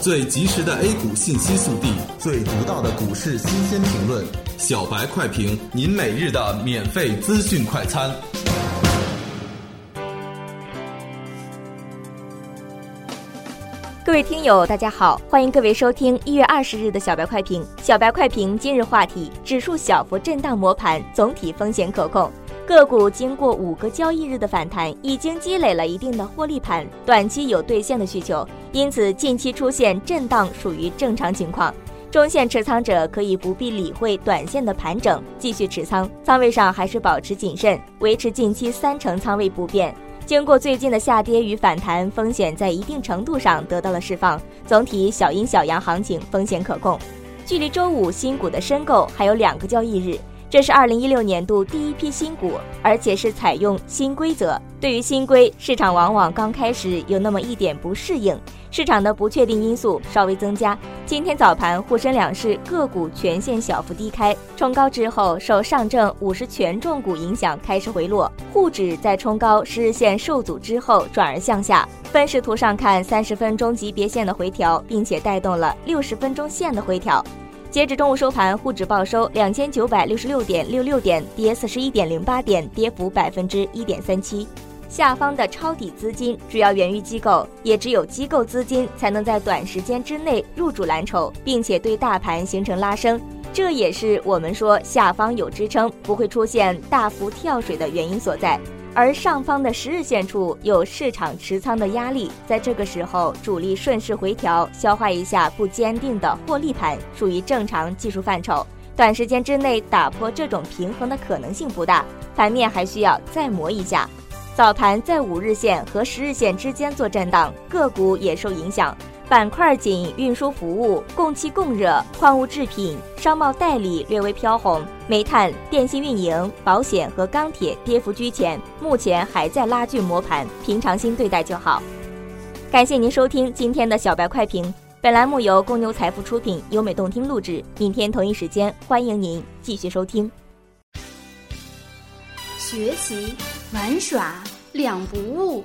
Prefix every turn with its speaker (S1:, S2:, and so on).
S1: 最及时的 A 股信息速递，
S2: 最独到的股市新鲜评论，
S1: 小白快评，您每日的免费资讯快餐。
S3: 各位听友，大家好，欢迎各位收听一月二十日的小白快评。小白快评今日话题：指数小幅震荡磨盘，总体风险可控。个股经过五个交易日的反弹，已经积累了一定的获利盘，短期有兑现的需求，因此近期出现震荡属于正常情况。中线持仓者可以不必理会短线的盘整，继续持仓，仓位上还是保持谨慎，维持近期三成仓位不变。经过最近的下跌与反弹，风险在一定程度上得到了释放，总体小阴小阳行情风险可控。距离周五新股的申购还有两个交易日。这是二零一六年度第一批新股，而且是采用新规则。对于新规，市场往往刚开始有那么一点不适应，市场的不确定因素稍微增加。今天早盘沪深两市个股全线小幅低开，冲高之后受上证五十权重股影响开始回落，沪指在冲高十日线受阻之后转而向下。分时图上看，三十分钟级别线的回调，并且带动了六十分钟线的回调。截至中午收盘，沪指报收两千九百六十六点六六点，跌四十一点零八点，跌幅百分之一点三七。下方的抄底资金主要源于机构，也只有机构资金才能在短时间之内入主蓝筹，并且对大盘形成拉升。这也是我们说下方有支撑，不会出现大幅跳水的原因所在。而上方的十日线处有市场持仓的压力，在这个时候主力顺势回调，消化一下不坚定的获利盘，属于正常技术范畴。短时间之内打破这种平衡的可能性不大，盘面还需要再磨一下。早盘在五日线和十日线之间做震荡，个股也受影响。板块仅运输服务、供气供热、矿物制品、商贸代理略微飘红，煤炭、电信运营、保险和钢铁跌幅居前，目前还在拉锯磨盘，平常心对待就好。感谢您收听今天的小白快评，本栏目由公牛财富出品，优美动听录制。明天同一时间，欢迎您继续收听。
S4: 学习玩耍两不误。